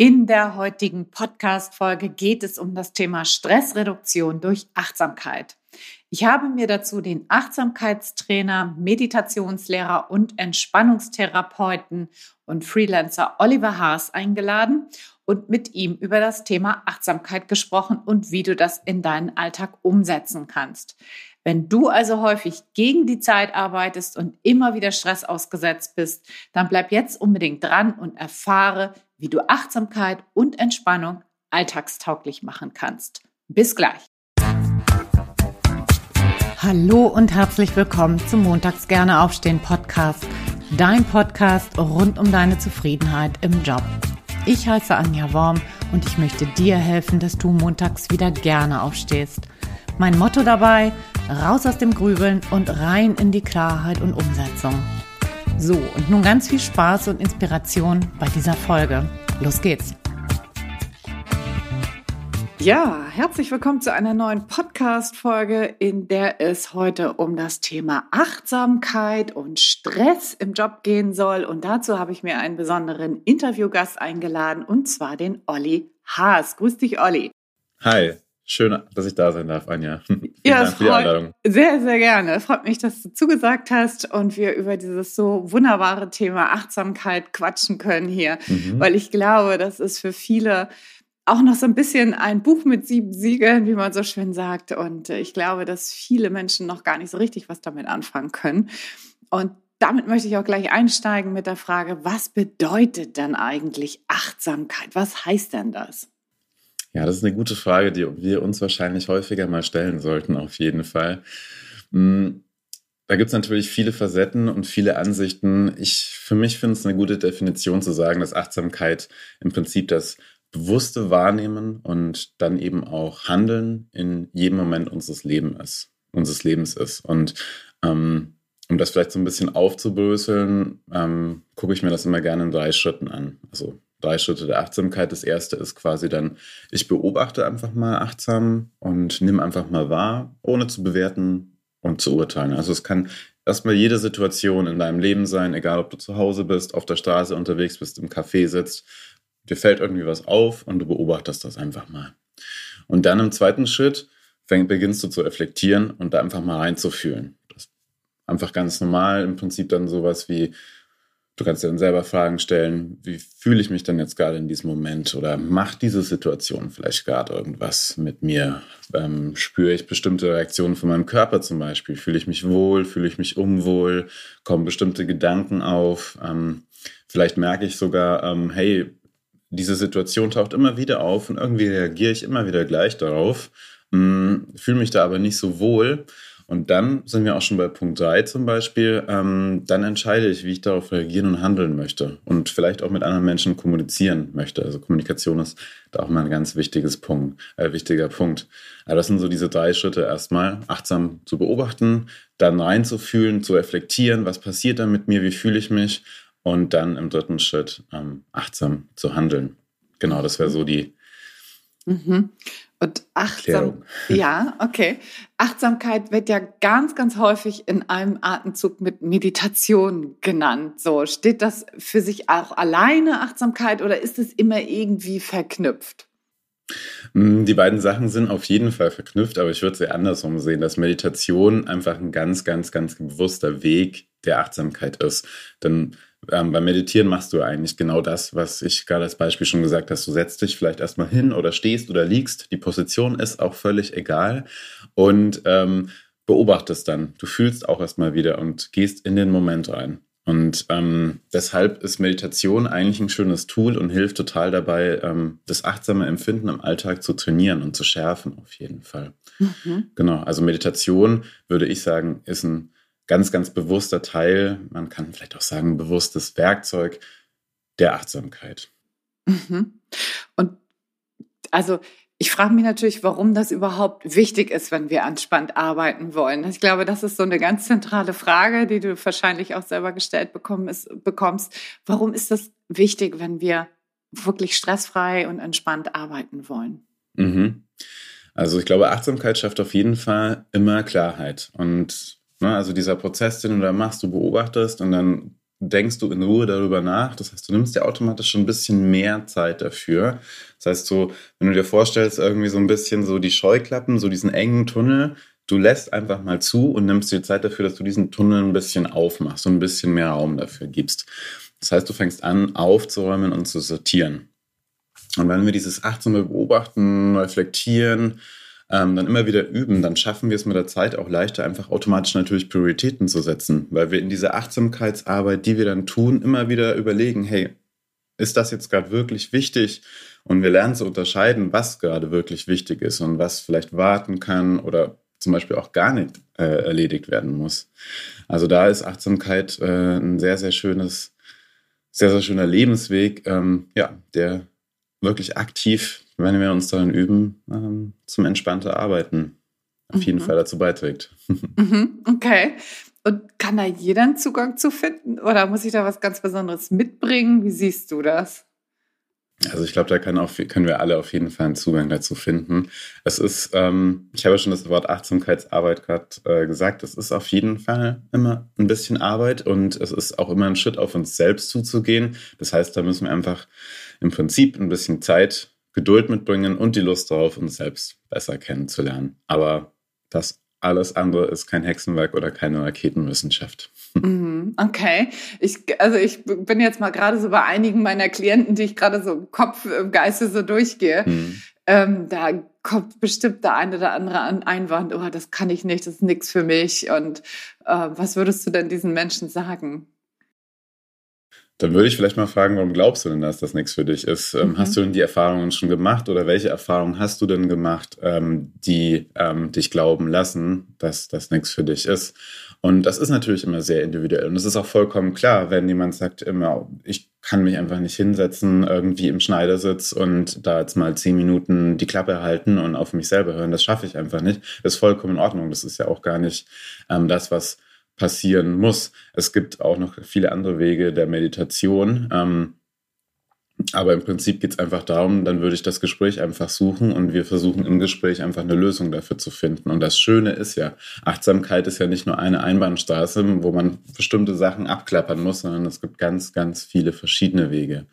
In der heutigen Podcast-Folge geht es um das Thema Stressreduktion durch Achtsamkeit. Ich habe mir dazu den Achtsamkeitstrainer, Meditationslehrer und Entspannungstherapeuten und Freelancer Oliver Haas eingeladen und mit ihm über das Thema Achtsamkeit gesprochen und wie du das in deinen Alltag umsetzen kannst. Wenn du also häufig gegen die Zeit arbeitest und immer wieder Stress ausgesetzt bist, dann bleib jetzt unbedingt dran und erfahre, wie du Achtsamkeit und Entspannung alltagstauglich machen kannst. Bis gleich. Hallo und herzlich willkommen zum Montags gerne aufstehen Podcast, dein Podcast rund um deine Zufriedenheit im Job. Ich heiße Anja Worm und ich möchte dir helfen, dass du montags wieder gerne aufstehst. Mein Motto dabei, raus aus dem Grübeln und rein in die Klarheit und Umsetzung. So, und nun ganz viel Spaß und Inspiration bei dieser Folge. Los geht's! Ja, herzlich willkommen zu einer neuen Podcast-Folge, in der es heute um das Thema Achtsamkeit und Stress im Job gehen soll. Und dazu habe ich mir einen besonderen Interviewgast eingeladen, und zwar den Olli Haas. Grüß dich, Olli. Hi. Schön, dass ich da sein darf, Anja. Vielen ja, Dank für die Einladung. Sehr, sehr gerne. Freut mich, dass du zugesagt hast und wir über dieses so wunderbare Thema Achtsamkeit quatschen können hier, mhm. weil ich glaube, das ist für viele auch noch so ein bisschen ein Buch mit sieben Siegeln, wie man so schön sagt. Und ich glaube, dass viele Menschen noch gar nicht so richtig was damit anfangen können. Und damit möchte ich auch gleich einsteigen mit der Frage, was bedeutet denn eigentlich Achtsamkeit? Was heißt denn das? Ja, das ist eine gute Frage, die wir uns wahrscheinlich häufiger mal stellen sollten, auf jeden Fall. Hm, da gibt es natürlich viele Facetten und viele Ansichten. Ich, für mich finde es eine gute Definition zu sagen, dass Achtsamkeit im Prinzip das bewusste Wahrnehmen und dann eben auch Handeln in jedem Moment unseres Lebens ist, unseres Lebens ist. Und ähm, um das vielleicht so ein bisschen aufzubröseln, ähm, gucke ich mir das immer gerne in drei Schritten an. Also drei Schritte der Achtsamkeit. Das erste ist quasi dann, ich beobachte einfach mal achtsam und nimm einfach mal wahr, ohne zu bewerten und zu urteilen. Also es kann erstmal jede Situation in deinem Leben sein, egal ob du zu Hause bist, auf der Straße unterwegs bist, im Café sitzt. Dir fällt irgendwie was auf und du beobachtest das einfach mal. Und dann im zweiten Schritt fäng, beginnst du zu reflektieren und da einfach mal reinzufühlen. Das einfach ganz normal, im Prinzip dann sowas wie, Du kannst dir dann selber Fragen stellen, wie fühle ich mich denn jetzt gerade in diesem Moment oder macht diese Situation vielleicht gerade irgendwas mit mir? Ähm, spüre ich bestimmte Reaktionen von meinem Körper zum Beispiel? Fühle ich mich wohl? Fühle ich mich unwohl? Kommen bestimmte Gedanken auf? Ähm, vielleicht merke ich sogar, ähm, hey, diese Situation taucht immer wieder auf und irgendwie reagiere ich immer wieder gleich darauf, hm, fühle mich da aber nicht so wohl und dann sind wir auch schon bei Punkt 3 zum Beispiel. Ähm, dann entscheide ich, wie ich darauf reagieren und handeln möchte und vielleicht auch mit anderen Menschen kommunizieren möchte. Also Kommunikation ist da auch mal ein ganz wichtiges Punkt, äh, wichtiger Punkt. Also das sind so diese drei Schritte erstmal. Achtsam zu beobachten, dann reinzufühlen, zu reflektieren, was passiert da mit mir, wie fühle ich mich und dann im dritten Schritt ähm, achtsam zu handeln. Genau, das wäre so die, Mhm. Und achtsam, ja, okay. Achtsamkeit wird ja ganz, ganz häufig in einem Atemzug mit Meditation genannt. So, steht das für sich auch alleine Achtsamkeit oder ist es immer irgendwie verknüpft? Mm, die beiden Sachen sind auf jeden Fall verknüpft, aber ich würde sie andersrum sehen, dass Meditation einfach ein ganz, ganz, ganz bewusster Weg der Achtsamkeit ist. Denn ähm, beim Meditieren machst du eigentlich genau das, was ich gerade als Beispiel schon gesagt habe. Du setzt dich vielleicht erstmal hin oder stehst oder liegst. Die Position ist auch völlig egal und ähm, beobachtest dann. Du fühlst auch erstmal wieder und gehst in den Moment rein. Und ähm, deshalb ist Meditation eigentlich ein schönes Tool und hilft total dabei, ähm, das achtsame Empfinden im Alltag zu trainieren und zu schärfen, auf jeden Fall. Mhm. Genau, also Meditation, würde ich sagen, ist ein ganz, ganz bewusster Teil, man kann vielleicht auch sagen, bewusstes Werkzeug der Achtsamkeit. Mhm. Und also ich frage mich natürlich, warum das überhaupt wichtig ist, wenn wir entspannt arbeiten wollen. Ich glaube, das ist so eine ganz zentrale Frage, die du wahrscheinlich auch selber gestellt bekommst. Warum ist das wichtig, wenn wir wirklich stressfrei und entspannt arbeiten wollen? Mhm. Also ich glaube, Achtsamkeit schafft auf jeden Fall immer Klarheit. Und? Also dieser Prozess, den du da machst, du beobachtest und dann denkst du in Ruhe darüber nach. Das heißt, du nimmst dir automatisch schon ein bisschen mehr Zeit dafür. Das heißt, so, wenn du dir vorstellst, irgendwie so ein bisschen so die Scheuklappen, so diesen engen Tunnel, du lässt einfach mal zu und nimmst dir Zeit dafür, dass du diesen Tunnel ein bisschen aufmachst und ein bisschen mehr Raum dafür gibst. Das heißt, du fängst an, aufzuräumen und zu sortieren. Und wenn wir dieses achtsame Beobachten, Reflektieren, ähm, dann immer wieder üben, dann schaffen wir es mit der Zeit auch leichter, einfach automatisch natürlich Prioritäten zu setzen, weil wir in dieser Achtsamkeitsarbeit, die wir dann tun, immer wieder überlegen, hey, ist das jetzt gerade wirklich wichtig? Und wir lernen zu unterscheiden, was gerade wirklich wichtig ist und was vielleicht warten kann oder zum Beispiel auch gar nicht äh, erledigt werden muss. Also da ist Achtsamkeit äh, ein sehr, sehr schönes, sehr, sehr schöner Lebensweg, ähm, ja, der wirklich aktiv wenn wir uns darin üben, ähm, zum entspannter Arbeiten auf jeden mhm. Fall dazu beiträgt. Mhm, okay. Und kann da jeder einen Zugang zu finden oder muss ich da was ganz Besonderes mitbringen? Wie siehst du das? Also ich glaube, da können, auch, können wir alle auf jeden Fall einen Zugang dazu finden. Es ist, ähm, ich habe schon das Wort Achtsamkeitsarbeit gerade äh, gesagt, es ist auf jeden Fall immer ein bisschen Arbeit und es ist auch immer ein Schritt auf uns selbst zuzugehen. Das heißt, da müssen wir einfach im Prinzip ein bisschen Zeit Geduld mitbringen und die Lust darauf, uns selbst besser kennenzulernen. Aber das alles andere ist kein Hexenwerk oder keine Raketenwissenschaft. Mhm, okay. Ich, also ich bin jetzt mal gerade so bei einigen meiner Klienten, die ich gerade so im Kopf, im Geiste so durchgehe. Mhm. Ähm, da kommt bestimmt der eine oder andere Einwand, oh, das kann ich nicht, das ist nichts für mich. Und äh, was würdest du denn diesen Menschen sagen? Dann würde ich vielleicht mal fragen, warum glaubst du denn, dass das nichts für dich ist? Ähm, mhm. Hast du denn die Erfahrungen schon gemacht oder welche Erfahrungen hast du denn gemacht, ähm, die ähm, dich glauben lassen, dass das nichts für dich ist? Und das ist natürlich immer sehr individuell. Und es ist auch vollkommen klar, wenn jemand sagt immer, ich kann mich einfach nicht hinsetzen, irgendwie im Schneidersitz und da jetzt mal zehn Minuten die Klappe halten und auf mich selber hören. Das schaffe ich einfach nicht. Das ist vollkommen in Ordnung. Das ist ja auch gar nicht ähm, das, was passieren muss. Es gibt auch noch viele andere Wege der Meditation. Ähm, aber im Prinzip geht es einfach darum, dann würde ich das Gespräch einfach suchen und wir versuchen im Gespräch einfach eine Lösung dafür zu finden. Und das Schöne ist ja, Achtsamkeit ist ja nicht nur eine Einbahnstraße, wo man bestimmte Sachen abklappern muss, sondern es gibt ganz, ganz viele verschiedene Wege.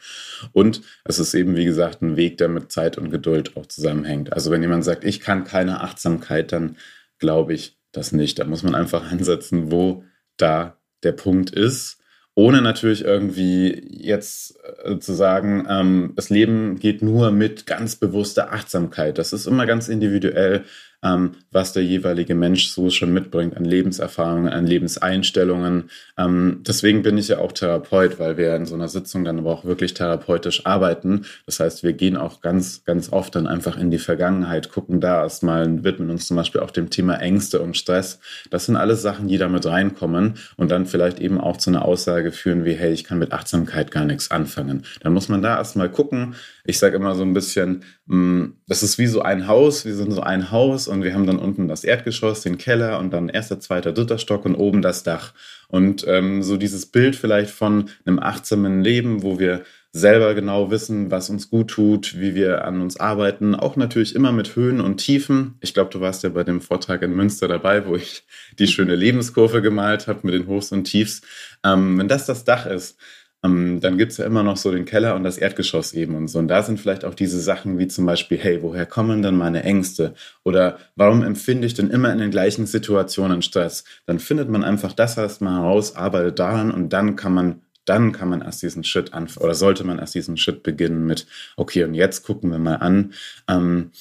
Und es ist eben, wie gesagt, ein Weg, der mit Zeit und Geduld auch zusammenhängt. Also wenn jemand sagt, ich kann keine Achtsamkeit, dann glaube ich, das nicht. Da muss man einfach ansetzen, wo da der Punkt ist, ohne natürlich irgendwie jetzt äh, zu sagen, ähm, das Leben geht nur mit ganz bewusster Achtsamkeit. Das ist immer ganz individuell ähm, was der jeweilige Mensch so schon mitbringt an Lebenserfahrungen, an Lebenseinstellungen. Ähm, deswegen bin ich ja auch Therapeut, weil wir in so einer Sitzung dann aber auch wirklich therapeutisch arbeiten. Das heißt, wir gehen auch ganz, ganz oft dann einfach in die Vergangenheit, gucken da erstmal, widmen uns zum Beispiel auch dem Thema Ängste und Stress. Das sind alles Sachen, die da mit reinkommen und dann vielleicht eben auch zu einer Aussage führen wie, hey, ich kann mit Achtsamkeit gar nichts anfangen. Dann muss man da erstmal gucken. Ich sage immer so ein bisschen, das ist wie so ein Haus, wir sind so ein Haus und wir haben dann unten das Erdgeschoss, den Keller und dann erster, zweiter, dritter Stock und oben das Dach. Und ähm, so dieses Bild vielleicht von einem achtsamen Leben, wo wir selber genau wissen, was uns gut tut, wie wir an uns arbeiten, auch natürlich immer mit Höhen und Tiefen. Ich glaube, du warst ja bei dem Vortrag in Münster dabei, wo ich die schöne Lebenskurve gemalt habe mit den Hochs und Tiefs. Ähm, wenn das das Dach ist, ähm, dann gibt es ja immer noch so den Keller und das Erdgeschoss eben und so. Und da sind vielleicht auch diese Sachen wie zum Beispiel, hey, woher kommen denn meine Ängste? Oder warum empfinde ich denn immer in den gleichen Situationen Stress? Dann findet man einfach das erstmal heraus, arbeitet daran und dann kann man dann kann man erst diesen Schritt anfangen oder sollte man erst diesen Schritt beginnen mit, okay, und jetzt gucken wir mal an, ähm,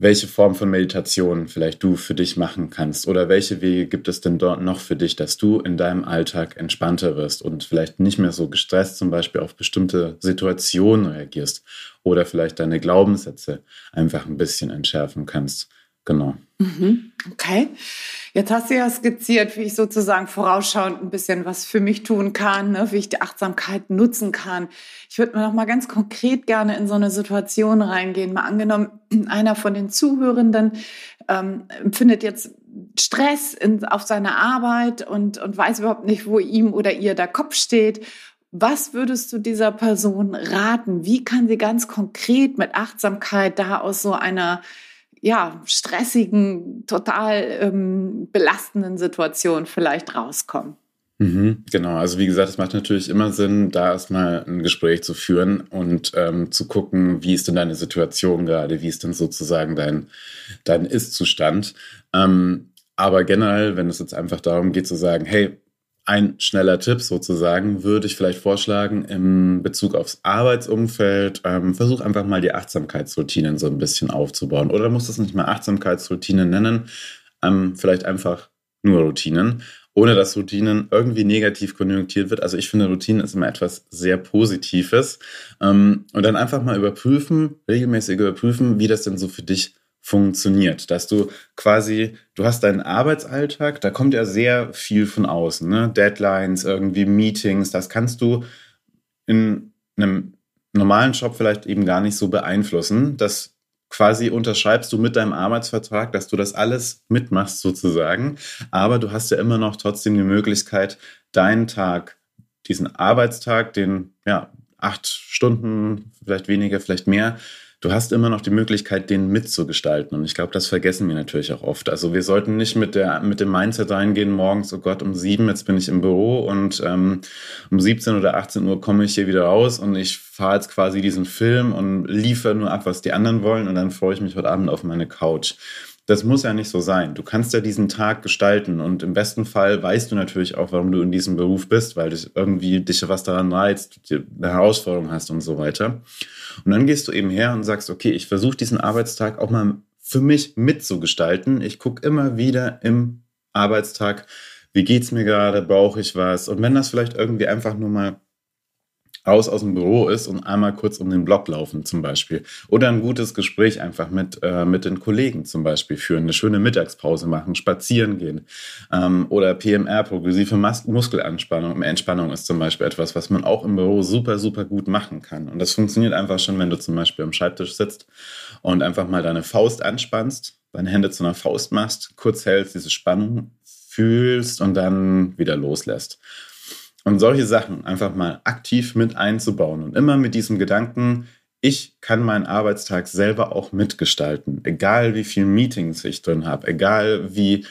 welche Form von Meditation vielleicht du für dich machen kannst oder welche Wege gibt es denn dort noch für dich, dass du in deinem Alltag entspannter wirst und vielleicht nicht mehr so gestresst zum Beispiel auf bestimmte Situationen reagierst oder vielleicht deine Glaubenssätze einfach ein bisschen entschärfen kannst. Genau. Mhm. Okay. Jetzt hast du ja skizziert, wie ich sozusagen vorausschauend ein bisschen was für mich tun kann, ne? wie ich die Achtsamkeit nutzen kann. Ich würde mal noch mal ganz konkret gerne in so eine Situation reingehen. Mal angenommen, einer von den Zuhörenden ähm, empfindet jetzt Stress in, auf seiner Arbeit und, und weiß überhaupt nicht, wo ihm oder ihr der Kopf steht. Was würdest du dieser Person raten? Wie kann sie ganz konkret mit Achtsamkeit da aus so einer ja, stressigen, total ähm, belastenden Situation vielleicht rauskommen? Mhm, genau, also wie gesagt, es macht natürlich immer Sinn, da erstmal ein Gespräch zu führen und ähm, zu gucken, wie ist denn deine Situation gerade, wie ist denn sozusagen dein, dein Ist-Zustand. Ähm, aber generell, wenn es jetzt einfach darum geht zu sagen, hey, ein schneller Tipp sozusagen, würde ich vielleicht vorschlagen, im Bezug aufs Arbeitsumfeld, ähm, versuch einfach mal die Achtsamkeitsroutinen so ein bisschen aufzubauen. Oder musst es nicht mal Achtsamkeitsroutinen nennen, ähm, vielleicht einfach nur Routinen ohne dass Routinen irgendwie negativ konjunktiert wird. Also ich finde, Routinen ist immer etwas sehr Positives. Ähm, und dann einfach mal überprüfen, regelmäßig überprüfen, wie das denn so für dich funktioniert. Dass du quasi, du hast deinen Arbeitsalltag, da kommt ja sehr viel von außen, ne? Deadlines, irgendwie Meetings, das kannst du in einem normalen Job vielleicht eben gar nicht so beeinflussen. Das quasi unterschreibst du mit deinem Arbeitsvertrag, dass du das alles mitmachst sozusagen. Aber du hast ja immer noch trotzdem die Möglichkeit, deinen Tag, diesen Arbeitstag, den ja acht Stunden, vielleicht weniger, vielleicht mehr, du hast immer noch die Möglichkeit, den mitzugestalten. Und ich glaube, das vergessen wir natürlich auch oft. Also wir sollten nicht mit, der, mit dem Mindset reingehen, morgens, oh Gott, um sieben, jetzt bin ich im Büro und ähm, um 17 oder 18 Uhr komme ich hier wieder raus und ich fahre jetzt quasi diesen Film und liefere nur ab, was die anderen wollen und dann freue ich mich heute Abend auf meine Couch. Das muss ja nicht so sein. Du kannst ja diesen Tag gestalten und im besten Fall weißt du natürlich auch, warum du in diesem Beruf bist, weil dich irgendwie dich was daran reizt, eine Herausforderung hast und so weiter. Und dann gehst du eben her und sagst, okay, ich versuche diesen Arbeitstag auch mal für mich mitzugestalten. Ich gucke immer wieder im Arbeitstag, wie geht's mir gerade, brauche ich was? Und wenn das vielleicht irgendwie einfach nur mal raus aus dem Büro ist und einmal kurz um den Block laufen zum Beispiel. Oder ein gutes Gespräch einfach mit, äh, mit den Kollegen zum Beispiel führen, eine schöne Mittagspause machen, spazieren gehen. Ähm, oder PMR, progressive Mus Muskelanspannung. Entspannung ist zum Beispiel etwas, was man auch im Büro super, super gut machen kann. Und das funktioniert einfach schon, wenn du zum Beispiel am Schreibtisch sitzt und einfach mal deine Faust anspannst, deine Hände zu einer Faust machst, kurz hältst, diese Spannung fühlst und dann wieder loslässt. Und solche Sachen einfach mal aktiv mit einzubauen und immer mit diesem Gedanken, ich kann meinen Arbeitstag selber auch mitgestalten, egal wie viele Meetings ich drin habe, egal wie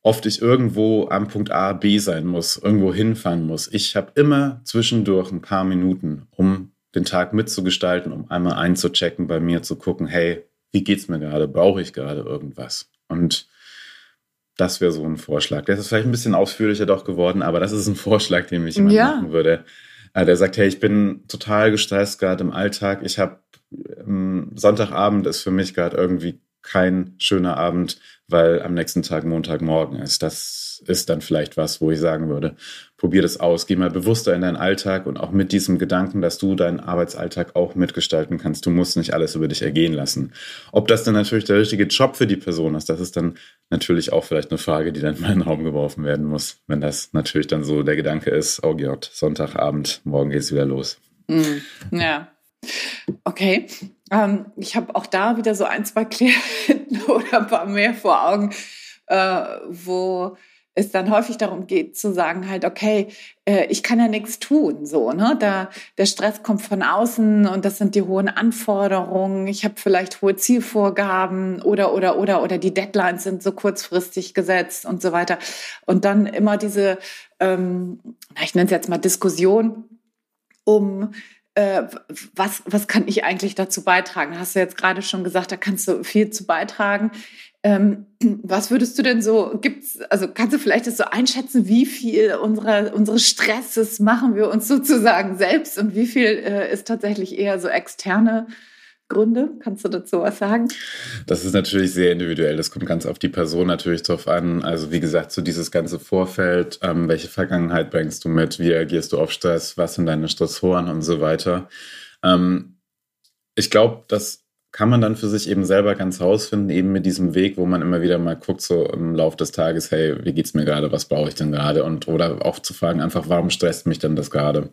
oft ich irgendwo am Punkt A, B sein muss, irgendwo hinfahren muss. Ich habe immer zwischendurch ein paar Minuten, um den Tag mitzugestalten, um einmal einzuchecken, bei mir zu gucken, hey, wie geht's mir gerade? Brauche ich gerade irgendwas? Und das wäre so ein Vorschlag. Der ist vielleicht ein bisschen ausführlicher doch geworden, aber das ist ein Vorschlag, den ich immer ja. machen würde. Äh, der sagt, hey, ich bin total gestresst gerade im Alltag. Ich habe ähm, Sonntagabend ist für mich gerade irgendwie kein schöner Abend, weil am nächsten Tag Montagmorgen ist. Das ist dann vielleicht was, wo ich sagen würde, probier das aus, geh mal bewusster in deinen Alltag und auch mit diesem Gedanken, dass du deinen Arbeitsalltag auch mitgestalten kannst. Du musst nicht alles über dich ergehen lassen. Ob das dann natürlich der richtige Job für die Person ist, das ist dann natürlich auch vielleicht eine Frage, die dann in meinen Raum geworfen werden muss, wenn das natürlich dann so der Gedanke ist, oh Gott, Sonntagabend, morgen geht's wieder los. Mm, ja. Okay, ähm, ich habe auch da wieder so ein, zwei Klienten oder ein paar mehr vor Augen, äh, wo es dann häufig darum geht zu sagen halt, okay, äh, ich kann ja nichts tun, so, ne? Da, der Stress kommt von außen und das sind die hohen Anforderungen. Ich habe vielleicht hohe Zielvorgaben oder, oder, oder, oder die Deadlines sind so kurzfristig gesetzt und so weiter. Und dann immer diese, ähm, ich nenne es jetzt mal Diskussion um äh, was, was kann ich eigentlich dazu beitragen? Hast du jetzt gerade schon gesagt, da kannst du viel zu beitragen. Ähm, was würdest du denn so, gibt's, also kannst du vielleicht das so einschätzen, wie viel unserer, unseres Stresses machen wir uns sozusagen selbst und wie viel äh, ist tatsächlich eher so externe Gründe? Kannst du dazu was sagen? Das ist natürlich sehr individuell. Das kommt ganz auf die Person natürlich drauf an. Also wie gesagt, so dieses ganze Vorfeld, ähm, welche Vergangenheit bringst du mit, wie reagierst du auf Stress, was sind deine Stressoren und so weiter. Ähm, ich glaube, das kann man dann für sich eben selber ganz rausfinden, eben mit diesem Weg, wo man immer wieder mal guckt, so im Laufe des Tages, hey, wie geht's mir gerade, was brauche ich denn gerade? Und oder auch zu fragen, einfach, warum stresst mich denn das gerade?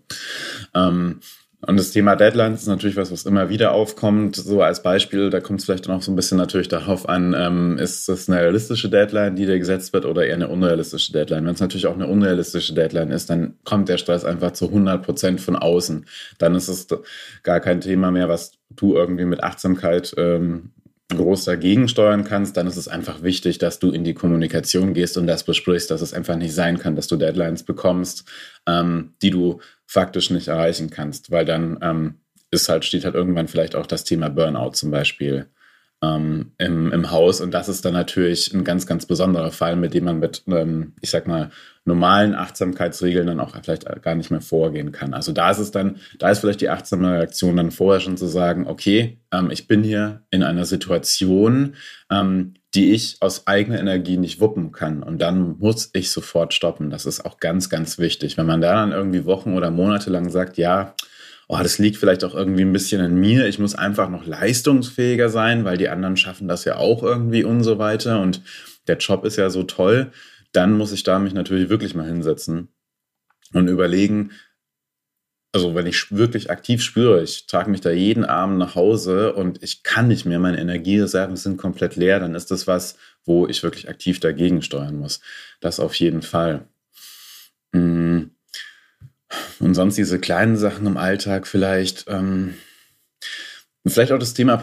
Ähm, und das Thema Deadlines ist natürlich was, was immer wieder aufkommt. So als Beispiel, da kommt es vielleicht noch so ein bisschen natürlich darauf an, ähm, ist das eine realistische Deadline, die dir gesetzt wird oder eher eine unrealistische Deadline? Wenn es natürlich auch eine unrealistische Deadline ist, dann kommt der Stress einfach zu 100 Prozent von außen. Dann ist es gar kein Thema mehr, was du irgendwie mit Achtsamkeit ähm, groß dagegen steuern kannst, dann ist es einfach wichtig, dass du in die Kommunikation gehst und das besprichst, dass es einfach nicht sein kann, dass du Deadlines bekommst, ähm, die du faktisch nicht erreichen kannst, weil dann ähm, ist halt, steht halt irgendwann vielleicht auch das Thema Burnout zum Beispiel ähm, im, im Haus. Und das ist dann natürlich ein ganz, ganz besonderer Fall, mit dem man mit, ähm, ich sag mal, normalen Achtsamkeitsregeln dann auch vielleicht gar nicht mehr vorgehen kann. Also da ist es dann, da ist vielleicht die achtsame Reaktion dann vorher schon zu sagen, okay, ähm, ich bin hier in einer Situation, ähm, die ich aus eigener Energie nicht wuppen kann. Und dann muss ich sofort stoppen. Das ist auch ganz, ganz wichtig. Wenn man da dann irgendwie Wochen oder Monate lang sagt, ja, oh, das liegt vielleicht auch irgendwie ein bisschen an mir. Ich muss einfach noch leistungsfähiger sein, weil die anderen schaffen das ja auch irgendwie und so weiter. Und der Job ist ja so toll. Dann muss ich da mich natürlich wirklich mal hinsetzen und überlegen, also wenn ich wirklich aktiv spüre, ich trage mich da jeden Abend nach Hause und ich kann nicht mehr, meine Energiereserven sind komplett leer, dann ist das was, wo ich wirklich aktiv dagegen steuern muss. Das auf jeden Fall. Hm. Und sonst diese kleinen Sachen im Alltag vielleicht. Ähm, vielleicht auch das Thema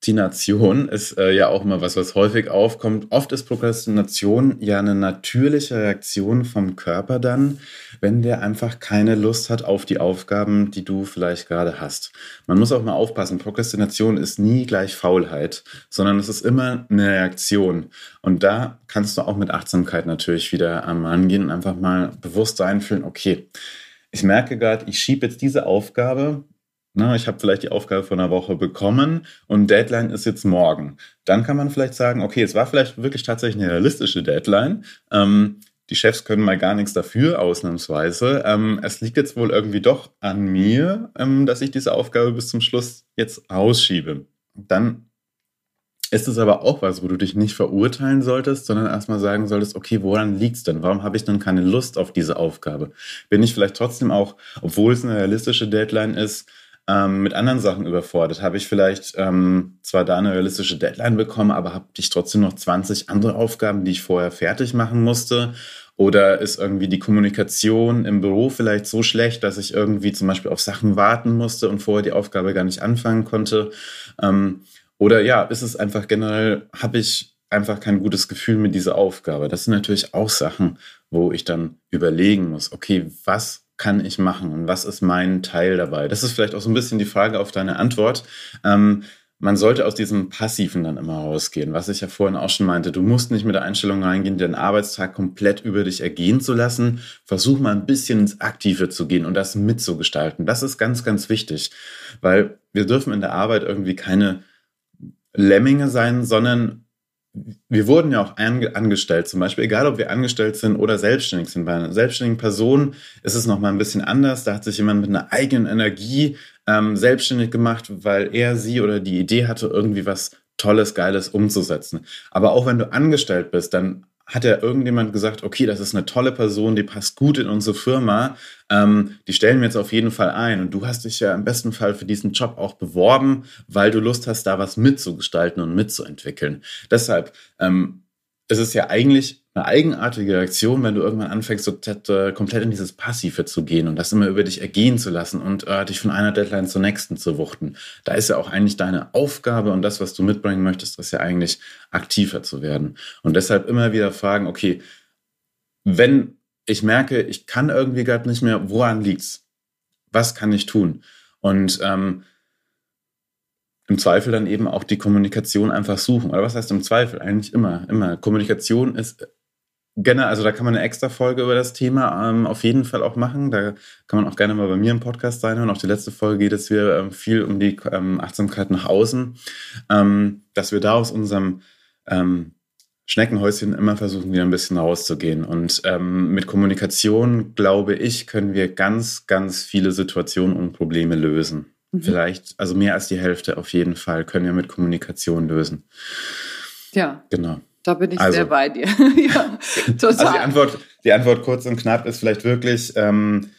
Prokrastination ist äh, ja auch immer was, was häufig aufkommt. Oft ist Prokrastination ja eine natürliche Reaktion vom Körper dann, wenn der einfach keine Lust hat auf die Aufgaben, die du vielleicht gerade hast. Man muss auch mal aufpassen, Prokrastination ist nie gleich Faulheit, sondern es ist immer eine Reaktion. Und da kannst du auch mit Achtsamkeit natürlich wieder am Angehen und einfach mal bewusst einfühlen, okay, ich merke gerade, ich schiebe jetzt diese Aufgabe na, ich habe vielleicht die Aufgabe von einer Woche bekommen und Deadline ist jetzt morgen. Dann kann man vielleicht sagen, okay, es war vielleicht wirklich tatsächlich eine realistische Deadline. Ähm, die Chefs können mal gar nichts dafür, ausnahmsweise. Ähm, es liegt jetzt wohl irgendwie doch an mir, ähm, dass ich diese Aufgabe bis zum Schluss jetzt ausschiebe. Dann ist es aber auch was, wo du dich nicht verurteilen solltest, sondern erstmal sagen solltest, okay, woran liegt es denn? Warum habe ich denn keine Lust auf diese Aufgabe? Bin ich vielleicht trotzdem auch, obwohl es eine realistische Deadline ist, ähm, mit anderen Sachen überfordert? Habe ich vielleicht ähm, zwar da eine realistische Deadline bekommen, aber habe ich trotzdem noch 20 andere Aufgaben, die ich vorher fertig machen musste? Oder ist irgendwie die Kommunikation im Büro vielleicht so schlecht, dass ich irgendwie zum Beispiel auf Sachen warten musste und vorher die Aufgabe gar nicht anfangen konnte? Ähm, oder ja, ist es einfach generell, habe ich einfach kein gutes Gefühl mit dieser Aufgabe? Das sind natürlich auch Sachen, wo ich dann überlegen muss, okay, was kann ich machen und was ist mein Teil dabei? Das ist vielleicht auch so ein bisschen die Frage auf deine Antwort. Ähm, man sollte aus diesem Passiven dann immer rausgehen, was ich ja vorhin auch schon meinte. Du musst nicht mit der Einstellung reingehen, den Arbeitstag komplett über dich ergehen zu lassen. Versuch mal ein bisschen ins Aktive zu gehen und das mitzugestalten. Das ist ganz, ganz wichtig, weil wir dürfen in der Arbeit irgendwie keine Lemminge sein, sondern wir wurden ja auch angestellt, zum Beispiel, egal ob wir angestellt sind oder selbstständig sind. Bei einer selbstständigen Person ist es nochmal ein bisschen anders. Da hat sich jemand mit einer eigenen Energie ähm, selbstständig gemacht, weil er, sie oder die Idee hatte, irgendwie was Tolles, Geiles umzusetzen. Aber auch wenn du angestellt bist, dann hat ja irgendjemand gesagt, okay, das ist eine tolle Person, die passt gut in unsere Firma, ähm, die stellen wir jetzt auf jeden Fall ein. Und du hast dich ja im besten Fall für diesen Job auch beworben, weil du Lust hast, da was mitzugestalten und mitzuentwickeln. Deshalb ähm, ist es ja eigentlich eine eigenartige Reaktion, wenn du irgendwann anfängst, so äh, komplett in dieses Passive zu gehen und das immer über dich ergehen zu lassen und äh, dich von einer Deadline zur nächsten zu wuchten. Da ist ja auch eigentlich deine Aufgabe und das, was du mitbringen möchtest, ist ja eigentlich aktiver zu werden. Und deshalb immer wieder fragen, okay, wenn ich merke, ich kann irgendwie gerade nicht mehr, woran liegt's? Was kann ich tun? Und ähm, im Zweifel dann eben auch die Kommunikation einfach suchen. Oder was heißt im Zweifel? Eigentlich immer, immer. Kommunikation ist Gerne, also da kann man eine extra Folge über das Thema ähm, auf jeden Fall auch machen. Da kann man auch gerne mal bei mir im Podcast sein. Und auch die letzte Folge geht es hier ähm, viel um die ähm, Achtsamkeit nach außen, ähm, dass wir da aus unserem ähm, Schneckenhäuschen immer versuchen, wieder ein bisschen rauszugehen. Und ähm, mit Kommunikation, glaube ich, können wir ganz, ganz viele Situationen und Probleme lösen. Mhm. Vielleicht, also mehr als die Hälfte auf jeden Fall können wir mit Kommunikation lösen. Ja. Genau. Da bin ich also, sehr bei dir. ja, total. Also die Antwort, die Antwort kurz und knapp ist vielleicht wirklich, ähm,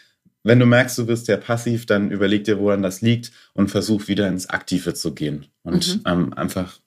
wenn du merkst, du bist sehr passiv, dann überleg dir, woran das liegt und versuch wieder ins Aktive zu gehen und mhm. ähm, einfach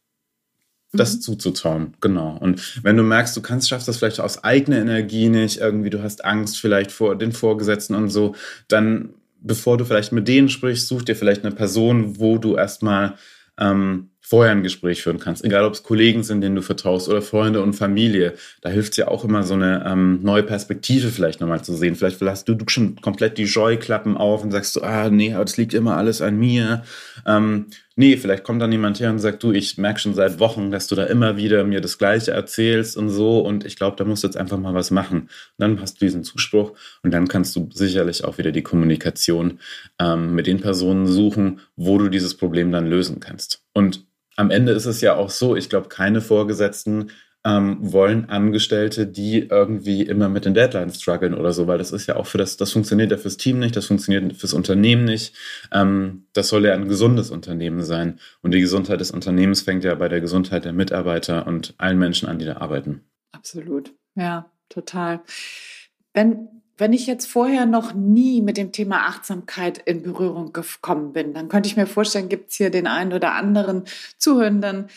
das mhm. zuzutrauen, genau. Und wenn du merkst, du kannst, schaffst das vielleicht aus eigener Energie nicht, irgendwie du hast Angst vielleicht vor den Vorgesetzten und so, dann bevor du vielleicht mit denen sprichst, such dir vielleicht eine Person, wo du erstmal ähm, vorher ein Gespräch führen kannst, egal ob es Kollegen sind, denen du vertraust oder Freunde und Familie. Da hilft ja auch immer so eine ähm, neue Perspektive vielleicht nochmal zu sehen. Vielleicht hast du, du schon komplett die Joy-Klappen auf und sagst so, ah nee, aber das liegt immer alles an mir. Ähm, nee, vielleicht kommt dann jemand her und sagt, du, ich merke schon seit Wochen, dass du da immer wieder mir das Gleiche erzählst und so und ich glaube, da musst du jetzt einfach mal was machen. Und dann hast du diesen Zuspruch und dann kannst du sicherlich auch wieder die Kommunikation ähm, mit den Personen suchen, wo du dieses Problem dann lösen kannst. Und am Ende ist es ja auch so, ich glaube, keine Vorgesetzten ähm, wollen Angestellte, die irgendwie immer mit den Deadlines strugglen oder so, weil das ist ja auch für das, das funktioniert ja fürs Team nicht, das funktioniert fürs Unternehmen nicht. Ähm, das soll ja ein gesundes Unternehmen sein. Und die Gesundheit des Unternehmens fängt ja bei der Gesundheit der Mitarbeiter und allen Menschen an, die da arbeiten. Absolut. Ja, total. Wenn wenn ich jetzt vorher noch nie mit dem Thema Achtsamkeit in Berührung gekommen bin, dann könnte ich mir vorstellen, gibt es hier den einen oder anderen Zuhörenden,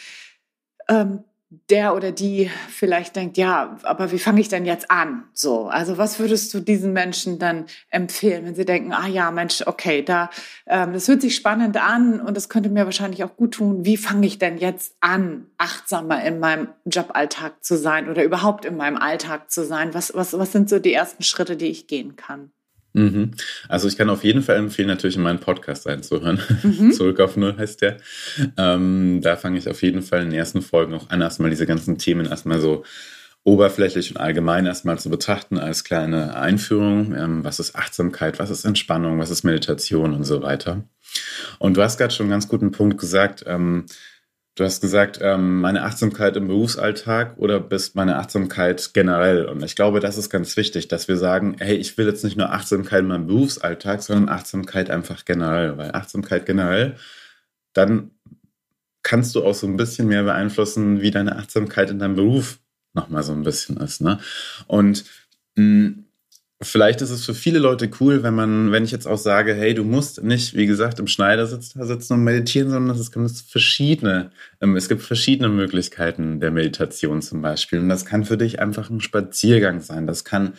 ähm, der oder die vielleicht denkt, ja, aber wie fange ich denn jetzt an? So, also was würdest du diesen Menschen dann empfehlen, wenn sie denken, ah ja, Mensch, okay, da, ähm, das hört sich spannend an und das könnte mir wahrscheinlich auch gut tun. Wie fange ich denn jetzt an, achtsamer in meinem Joballtag zu sein oder überhaupt in meinem Alltag zu sein? Was, was, was sind so die ersten Schritte, die ich gehen kann? Mhm. Also ich kann auf jeden Fall empfehlen, natürlich in meinen Podcast reinzuhören. Mhm. Zurück auf Null heißt der. Ähm, da fange ich auf jeden Fall in den ersten Folgen auch an, erstmal diese ganzen Themen erstmal so oberflächlich und allgemein erstmal zu betrachten als kleine Einführung. Ähm, was ist Achtsamkeit, was ist Entspannung, was ist Meditation und so weiter. Und du hast gerade schon einen ganz guten Punkt gesagt. Ähm, Du hast gesagt, ähm, meine Achtsamkeit im Berufsalltag oder bist meine Achtsamkeit generell. Und ich glaube, das ist ganz wichtig, dass wir sagen, hey, ich will jetzt nicht nur Achtsamkeit in meinem Berufsalltag, sondern Achtsamkeit einfach generell. Weil Achtsamkeit generell, dann kannst du auch so ein bisschen mehr beeinflussen, wie deine Achtsamkeit in deinem Beruf nochmal so ein bisschen ist. Ne? Und mh, mm, Vielleicht ist es für viele Leute cool, wenn man, wenn ich jetzt auch sage, hey, du musst nicht, wie gesagt, im Schneidersitz da sitzen und meditieren, sondern es gibt verschiedene, ähm, es gibt verschiedene Möglichkeiten der Meditation zum Beispiel. Und das kann für dich einfach ein Spaziergang sein. Das kann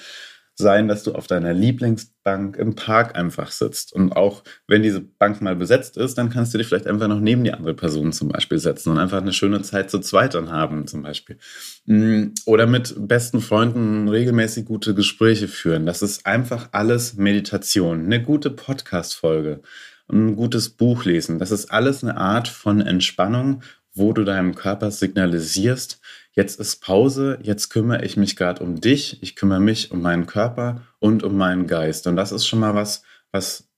sein, dass du auf deiner Lieblingsbank im Park einfach sitzt. Und auch wenn diese Bank mal besetzt ist, dann kannst du dich vielleicht einfach noch neben die andere Person zum Beispiel setzen und einfach eine schöne Zeit zu zweit dann haben, zum Beispiel. Mm, oder mit besten Freunden regelmäßig gute Gespräche führen. Das ist einfach alles Meditation. Eine gute Podcast-Folge, ein gutes Buch lesen. Das ist alles eine Art von Entspannung, wo du deinem Körper signalisierst, jetzt ist Pause, jetzt kümmere ich mich gerade um dich, ich kümmere mich um meinen Körper und um meinen Geist. Und das ist schon mal was, was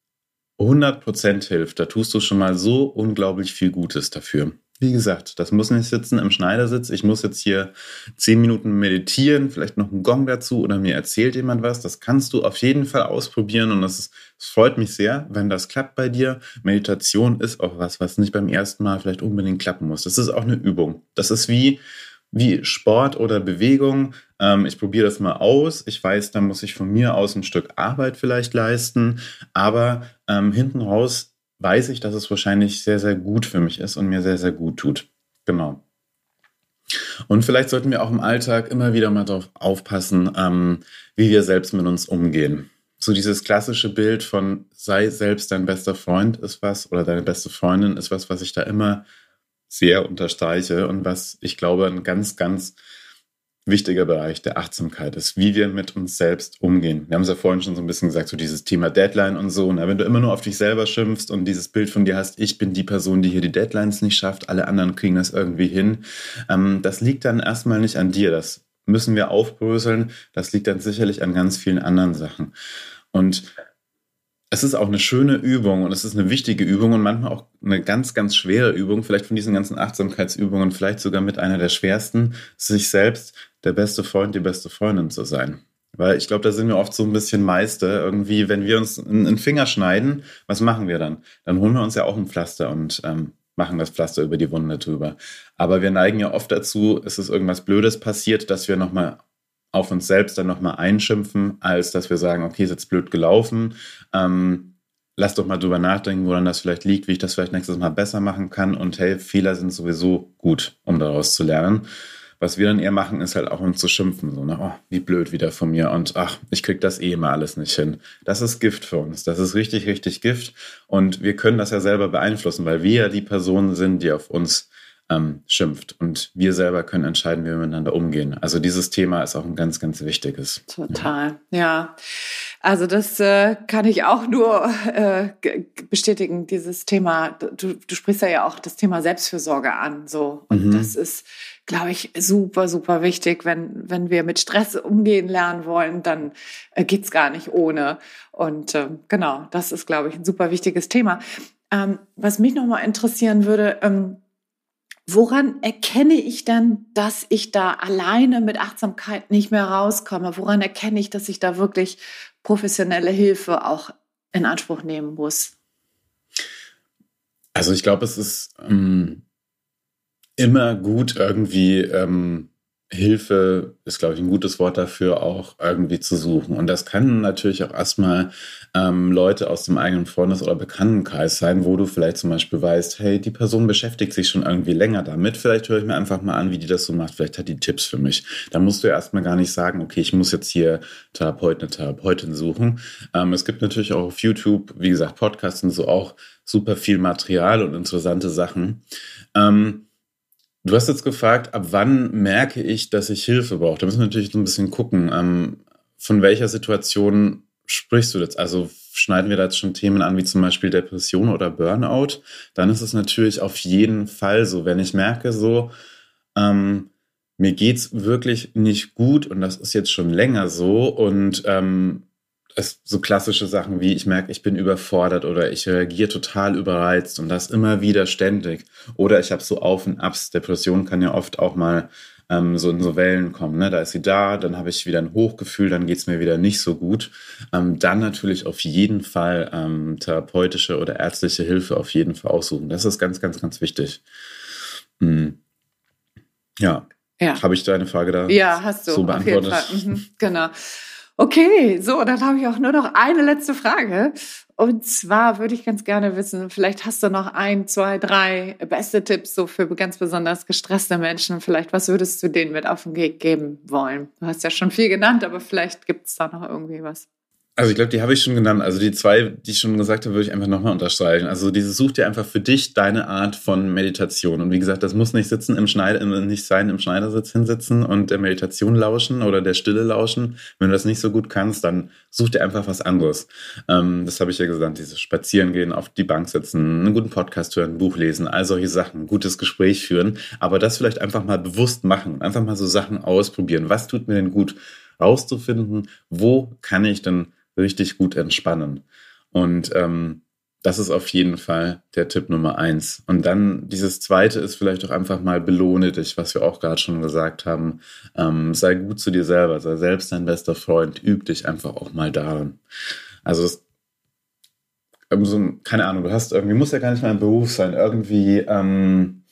100% hilft. Da tust du schon mal so unglaublich viel Gutes dafür. Wie gesagt, das muss nicht sitzen im Schneidersitz. Ich muss jetzt hier zehn Minuten meditieren, vielleicht noch einen Gong dazu oder mir erzählt jemand was. Das kannst du auf jeden Fall ausprobieren und das, freut mich sehr, wenn das klappt bei dir. Meditation ist auch was, was nicht beim ersten Mal vielleicht unbedingt klappen muss. Das ist auch eine Übung. Das ist wie, wie Sport oder Bewegung. Ähm, ich probiere das mal aus. Ich weiß, da muss ich von mir aus ein Stück Arbeit vielleicht leisten, aber ähm, hinten raus weiß ich, dass es wahrscheinlich sehr, sehr gut für mich ist und mir sehr, sehr gut tut. Genau. Und vielleicht sollten wir auch im Alltag immer wieder mal darauf aufpassen, ähm, wie wir selbst mit uns umgehen. So dieses klassische Bild von sei selbst dein bester Freund ist was oder deine beste Freundin ist was, was ich da immer sehr unterstreiche und was ich glaube ein ganz, ganz wichtiger Bereich der Achtsamkeit ist, wie wir mit uns selbst umgehen. Wir haben es ja vorhin schon so ein bisschen gesagt, so dieses Thema Deadline und so. Na, wenn du immer nur auf dich selber schimpfst und dieses Bild von dir hast, ich bin die Person, die hier die Deadlines nicht schafft, alle anderen kriegen das irgendwie hin, ähm, das liegt dann erstmal nicht an dir. Das müssen wir aufbröseln. Das liegt dann sicherlich an ganz vielen anderen Sachen. Und es ist auch eine schöne Übung und es ist eine wichtige Übung und manchmal auch eine ganz, ganz schwere Übung, vielleicht von diesen ganzen Achtsamkeitsübungen, vielleicht sogar mit einer der schwersten, sich selbst der beste Freund, die beste Freundin zu sein. Weil ich glaube, da sind wir oft so ein bisschen Meister. Irgendwie, wenn wir uns einen Finger schneiden, was machen wir dann? Dann holen wir uns ja auch ein Pflaster und ähm, machen das Pflaster über die Wunde drüber. Aber wir neigen ja oft dazu, es ist irgendwas Blödes passiert, dass wir nochmal auf uns selbst dann nochmal einschimpfen, als dass wir sagen, okay, ist jetzt blöd gelaufen. Ähm, lass doch mal drüber nachdenken, woran das vielleicht liegt, wie ich das vielleicht nächstes Mal besser machen kann. Und hey, Fehler sind sowieso gut, um daraus zu lernen. Was wir dann eher machen, ist halt auch uns zu schimpfen. So, ne? oh, wie blöd wieder von mir und ach, ich krieg das eh mal alles nicht hin. Das ist Gift für uns. Das ist richtig, richtig Gift. Und wir können das ja selber beeinflussen, weil wir ja die Personen sind, die auf uns ähm, schimpft. Und wir selber können entscheiden, wie wir miteinander umgehen. Also dieses Thema ist auch ein ganz, ganz wichtiges. Total, ja. ja. Also das äh, kann ich auch nur äh, bestätigen, dieses Thema. Du, du sprichst ja, ja auch das Thema Selbstfürsorge an. So. Und mhm. das ist, glaube ich, super, super wichtig. Wenn, wenn wir mit Stress umgehen lernen wollen, dann äh, geht's gar nicht ohne. Und äh, genau, das ist, glaube ich, ein super wichtiges Thema. Ähm, was mich nochmal interessieren würde, ähm, Woran erkenne ich dann, dass ich da alleine mit Achtsamkeit nicht mehr rauskomme? Woran erkenne ich, dass ich da wirklich professionelle Hilfe auch in Anspruch nehmen muss? Also ich glaube, es ist ähm, immer gut, irgendwie ähm, Hilfe ist, glaube ich, ein gutes Wort dafür, auch irgendwie zu suchen. Und das kann natürlich auch erstmal ähm, Leute aus dem eigenen Freundes- oder Bekanntenkreis sein, wo du vielleicht zum Beispiel weißt, hey, die Person beschäftigt sich schon irgendwie länger damit. Vielleicht höre ich mir einfach mal an, wie die das so macht. Vielleicht hat die Tipps für mich. Da musst du ja erstmal gar nicht sagen, okay, ich muss jetzt hier Therapeut, eine Therapeutin suchen. Ähm, es gibt natürlich auch auf YouTube, wie gesagt, Podcasts und so auch super viel Material und interessante Sachen. Ähm, Du hast jetzt gefragt, ab wann merke ich, dass ich Hilfe brauche? Da müssen wir natürlich so ein bisschen gucken. Ähm, von welcher Situation sprichst du jetzt? Also schneiden wir da jetzt schon Themen an, wie zum Beispiel Depression oder Burnout? Dann ist es natürlich auf jeden Fall so, wenn ich merke, so, ähm, mir geht's wirklich nicht gut und das ist jetzt schon länger so und ähm, es, so klassische Sachen wie ich merke, ich bin überfordert oder ich reagiere total überreizt und das immer wieder ständig. Oder ich habe so Auf und Abs. Depression kann ja oft auch mal ähm, so in so Wellen kommen. Ne? Da ist sie da, dann habe ich wieder ein Hochgefühl, dann geht es mir wieder nicht so gut. Ähm, dann natürlich auf jeden Fall ähm, therapeutische oder ärztliche Hilfe auf jeden Fall aussuchen. Das ist ganz, ganz, ganz wichtig. Mhm. Ja. ja. Habe ich deine Frage da ja, hast du, so beantwortet? Mhm, genau. Okay, so, dann habe ich auch nur noch eine letzte Frage. Und zwar würde ich ganz gerne wissen, vielleicht hast du noch ein, zwei, drei beste Tipps so für ganz besonders gestresste Menschen. Vielleicht, was würdest du denen mit auf den Weg geben wollen? Du hast ja schon viel genannt, aber vielleicht gibt es da noch irgendwie was. Also ich glaube, die habe ich schon genannt. Also die zwei, die ich schon gesagt habe, würde ich einfach nochmal unterstreichen. Also dieses such dir einfach für dich deine Art von Meditation. Und wie gesagt, das muss nicht sitzen im Schneider, nicht sein im Schneidersitz hinsitzen und der Meditation lauschen oder der Stille lauschen. Wenn du das nicht so gut kannst, dann such dir einfach was anderes. Ähm, das habe ich ja gesagt, dieses Spazieren gehen, auf die Bank sitzen, einen guten Podcast hören, ein Buch lesen, all solche Sachen, gutes Gespräch führen. Aber das vielleicht einfach mal bewusst machen, einfach mal so Sachen ausprobieren. Was tut mir denn gut? Rauszufinden, wo kann ich denn richtig gut entspannen. Und ähm, das ist auf jeden Fall der Tipp Nummer eins. Und dann dieses zweite ist vielleicht auch einfach mal belohne dich, was wir auch gerade schon gesagt haben. Ähm, sei gut zu dir selber, sei selbst dein bester Freund, üb dich einfach auch mal darin. Also das, so, keine Ahnung, du hast irgendwie, muss ja gar nicht mal ein Beruf sein, irgendwie, ähm,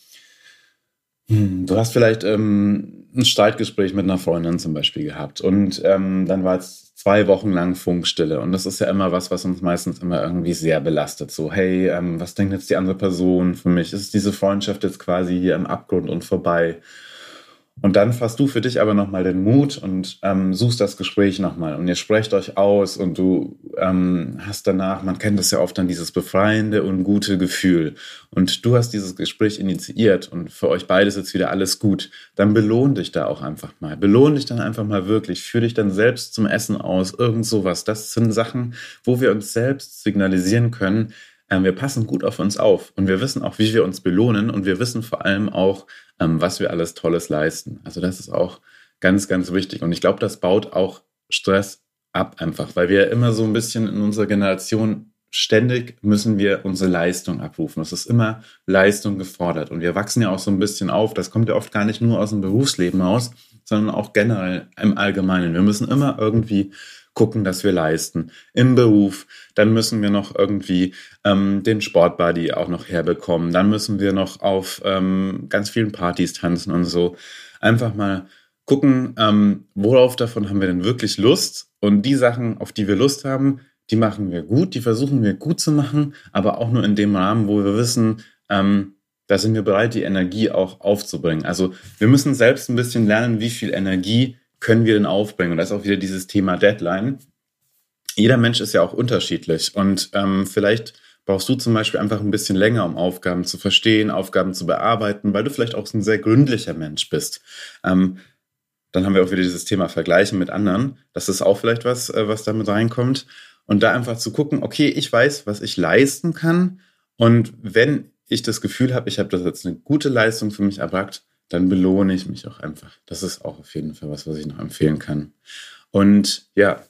hm, du hast vielleicht ähm, ein Streitgespräch mit einer Freundin zum Beispiel gehabt und ähm, dann war es zwei Wochen lang Funkstille. Und das ist ja immer was, was uns meistens immer irgendwie sehr belastet. So, hey, ähm, was denkt jetzt die andere Person für mich? Ist diese Freundschaft jetzt quasi hier im Abgrund und vorbei? Und dann fasst du für dich aber nochmal den Mut und ähm, suchst das Gespräch nochmal und ihr sprecht euch aus und du ähm, hast danach, man kennt das ja oft dann, dieses befreiende und gute Gefühl. Und du hast dieses Gespräch initiiert und für euch beides ist jetzt wieder alles gut. Dann belohn dich da auch einfach mal. Belohn dich dann einfach mal wirklich. Führ dich dann selbst zum Essen aus. Irgend sowas. Das sind Sachen, wo wir uns selbst signalisieren können, wir passen gut auf uns auf und wir wissen auch, wie wir uns belohnen und wir wissen vor allem auch, ähm, was wir alles Tolles leisten. Also das ist auch ganz, ganz wichtig. Und ich glaube, das baut auch Stress ab einfach, weil wir immer so ein bisschen in unserer Generation ständig müssen wir unsere Leistung abrufen. Es ist immer Leistung gefordert. Und wir wachsen ja auch so ein bisschen auf. Das kommt ja oft gar nicht nur aus dem Berufsleben aus, sondern auch generell im Allgemeinen. Wir müssen immer irgendwie gucken, dass wir leisten. Im Beruf, dann müssen wir noch irgendwie ähm, den Sportbuddy auch noch herbekommen. Dann müssen wir noch auf ähm, ganz vielen Partys tanzen und so. Einfach mal gucken, ähm, worauf davon haben wir denn wirklich Lust? Und die Sachen, auf die wir Lust haben, die machen wir gut, die versuchen wir gut zu machen, aber auch nur in dem Rahmen, wo wir wissen, ähm, da sind wir bereit, die Energie auch aufzubringen. Also wir müssen selbst ein bisschen lernen, wie viel Energie können wir denn aufbringen. Und das ist auch wieder dieses Thema Deadline. Jeder Mensch ist ja auch unterschiedlich. Und ähm, vielleicht brauchst du zum Beispiel einfach ein bisschen länger, um Aufgaben zu verstehen, Aufgaben zu bearbeiten, weil du vielleicht auch ein sehr gründlicher Mensch bist. Ähm, dann haben wir auch wieder dieses Thema Vergleichen mit anderen. Das ist auch vielleicht was, äh, was damit reinkommt. Und da einfach zu gucken, okay, ich weiß, was ich leisten kann. Und wenn ich das Gefühl habe, ich habe das jetzt eine gute Leistung für mich erbracht, dann belohne ich mich auch einfach. Das ist auch auf jeden Fall was, was ich noch empfehlen kann. Und ja,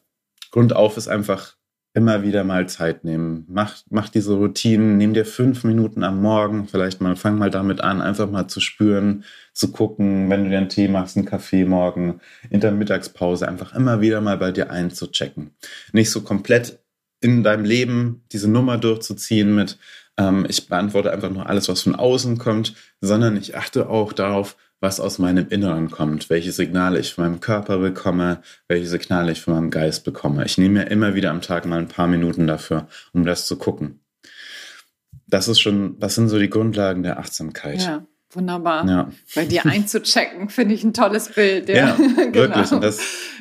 Grundauf ist einfach immer wieder mal Zeit nehmen. Mach, mach diese Routinen, nimm dir fünf Minuten am Morgen, vielleicht mal, fang mal damit an, einfach mal zu spüren, zu gucken, wenn du dir einen Tee machst, einen Kaffee morgen, in der Mittagspause, einfach immer wieder mal bei dir einzuchecken. Nicht so komplett in deinem Leben diese Nummer durchzuziehen mit, ähm, ich beantworte einfach nur alles, was von außen kommt, sondern ich achte auch darauf, was aus meinem Inneren kommt, welche Signale ich von meinem Körper bekomme, welche Signale ich von meinem Geist bekomme. Ich nehme mir immer wieder am Tag mal ein paar Minuten dafür, um das zu gucken. Das ist schon, das sind so die Grundlagen der Achtsamkeit. Ja, wunderbar. Ja. Bei dir einzuchecken, finde ich ein tolles Bild. Ja, ja genau. wirklich. Und das,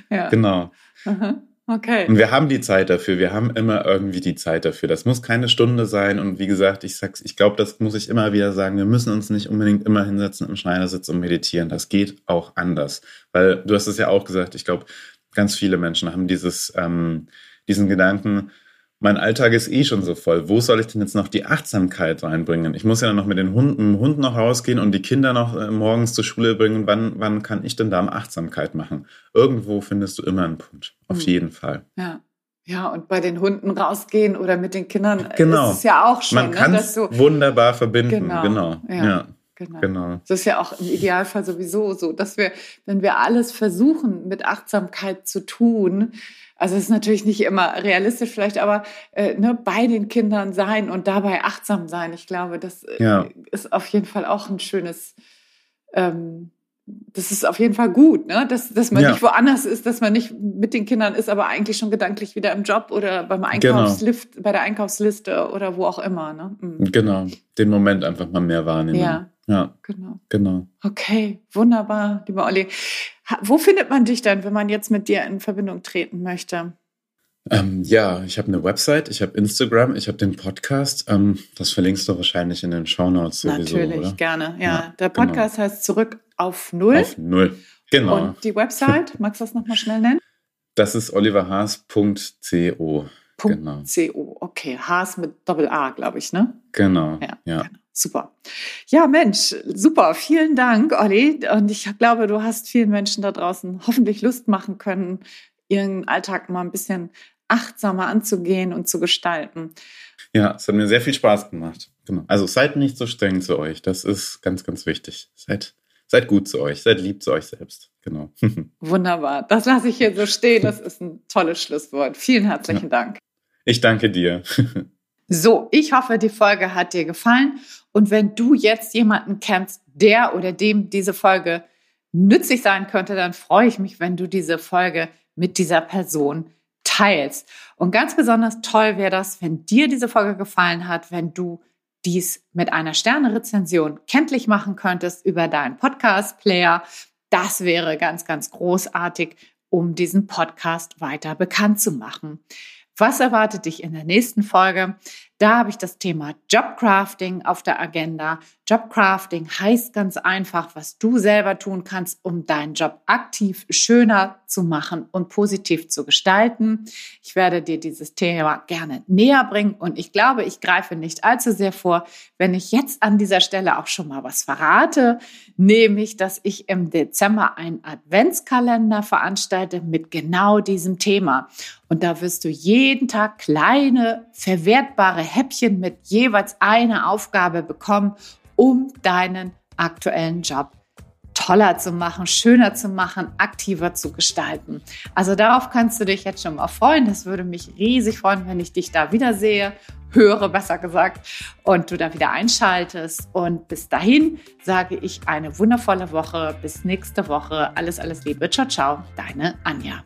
ja. genau. Aha. Okay. Und wir haben die Zeit dafür. Wir haben immer irgendwie die Zeit dafür. Das muss keine Stunde sein. Und wie gesagt, ich sag's, ich glaube, das muss ich immer wieder sagen. Wir müssen uns nicht unbedingt immer hinsetzen im Schneidersitz und meditieren. Das geht auch anders. Weil du hast es ja auch gesagt. Ich glaube, ganz viele Menschen haben dieses, ähm, diesen Gedanken, mein Alltag ist eh schon so voll. Wo soll ich denn jetzt noch die Achtsamkeit reinbringen? Ich muss ja noch mit den Hunden, dem Hund noch rausgehen und die Kinder noch äh, morgens zur Schule bringen. Wann, wann kann ich denn da Achtsamkeit machen? Irgendwo findest du immer einen Punkt. Auf mhm. jeden Fall. Ja. Ja, und bei den Hunden rausgehen oder mit den Kindern genau. ist es ja auch schon. Man kann es ne, wunderbar verbinden. Genau. genau. Ja. ja. Genau. genau. Das ist ja auch im Idealfall sowieso so, dass wir, wenn wir alles versuchen, mit Achtsamkeit zu tun, also es ist natürlich nicht immer realistisch vielleicht, aber äh, ne, bei den Kindern sein und dabei achtsam sein. Ich glaube, das äh, ja. ist auf jeden Fall auch ein schönes, ähm, das ist auf jeden Fall gut, ne? dass, dass man ja. nicht woanders ist, dass man nicht mit den Kindern ist, aber eigentlich schon gedanklich wieder im Job oder beim genau. Einkaufslift, genau. bei der Einkaufsliste oder wo auch immer. Ne? Mhm. Genau, den Moment einfach mal mehr wahrnehmen. Ja, ja. genau. Genau. Okay, wunderbar, lieber Olli. Wo findet man dich denn, wenn man jetzt mit dir in Verbindung treten möchte? Ähm, ja, ich habe eine Website, ich habe Instagram, ich habe den Podcast. Ähm, das verlinkst du wahrscheinlich in den Shownotes sowieso, Natürlich, oder? gerne. Ja, ja der genau. Podcast genau. heißt Zurück auf Null. Auf Null, genau. Und die Website, magst du das nochmal schnell nennen? Das ist oliverhaas.co. Genau. .co, okay. Haas mit Doppel-A, glaube ich, ne? Genau, ja. ja. Genau. Super. Ja, Mensch, super. Vielen Dank, Olli. Und ich glaube, du hast vielen Menschen da draußen hoffentlich Lust machen können, ihren Alltag mal ein bisschen achtsamer anzugehen und zu gestalten. Ja, es hat mir sehr viel Spaß gemacht. Genau. Also seid nicht so streng zu euch. Das ist ganz, ganz wichtig. Seid, seid gut zu euch. Seid lieb zu euch selbst. Genau. Wunderbar. Das lasse ich hier so stehen. Das ist ein tolles Schlusswort. Vielen herzlichen ja. Dank. Ich danke dir. So, ich hoffe, die Folge hat dir gefallen. Und wenn du jetzt jemanden kennst, der oder dem diese Folge nützlich sein könnte, dann freue ich mich, wenn du diese Folge mit dieser Person teilst. Und ganz besonders toll wäre das, wenn dir diese Folge gefallen hat, wenn du dies mit einer Sterne-Rezension kenntlich machen könntest über deinen Podcast-Player. Das wäre ganz, ganz großartig, um diesen Podcast weiter bekannt zu machen. Was erwartet dich in der nächsten Folge? Da habe ich das Thema Jobcrafting auf der Agenda. Jobcrafting heißt ganz einfach, was du selber tun kannst, um deinen Job aktiv schöner zu machen und positiv zu gestalten. Ich werde dir dieses Thema gerne näher bringen und ich glaube, ich greife nicht allzu sehr vor, wenn ich jetzt an dieser Stelle auch schon mal was verrate, nämlich, dass ich im Dezember einen Adventskalender veranstalte mit genau diesem Thema. Und da wirst du jeden Tag kleine, verwertbare Häppchen mit jeweils einer Aufgabe bekommen, um deinen aktuellen Job toller zu machen, schöner zu machen, aktiver zu gestalten. Also darauf kannst du dich jetzt schon mal freuen. Das würde mich riesig freuen, wenn ich dich da wiedersehe, höre besser gesagt, und du da wieder einschaltest. Und bis dahin sage ich eine wundervolle Woche. Bis nächste Woche. Alles, alles Liebe. Ciao, ciao. Deine Anja.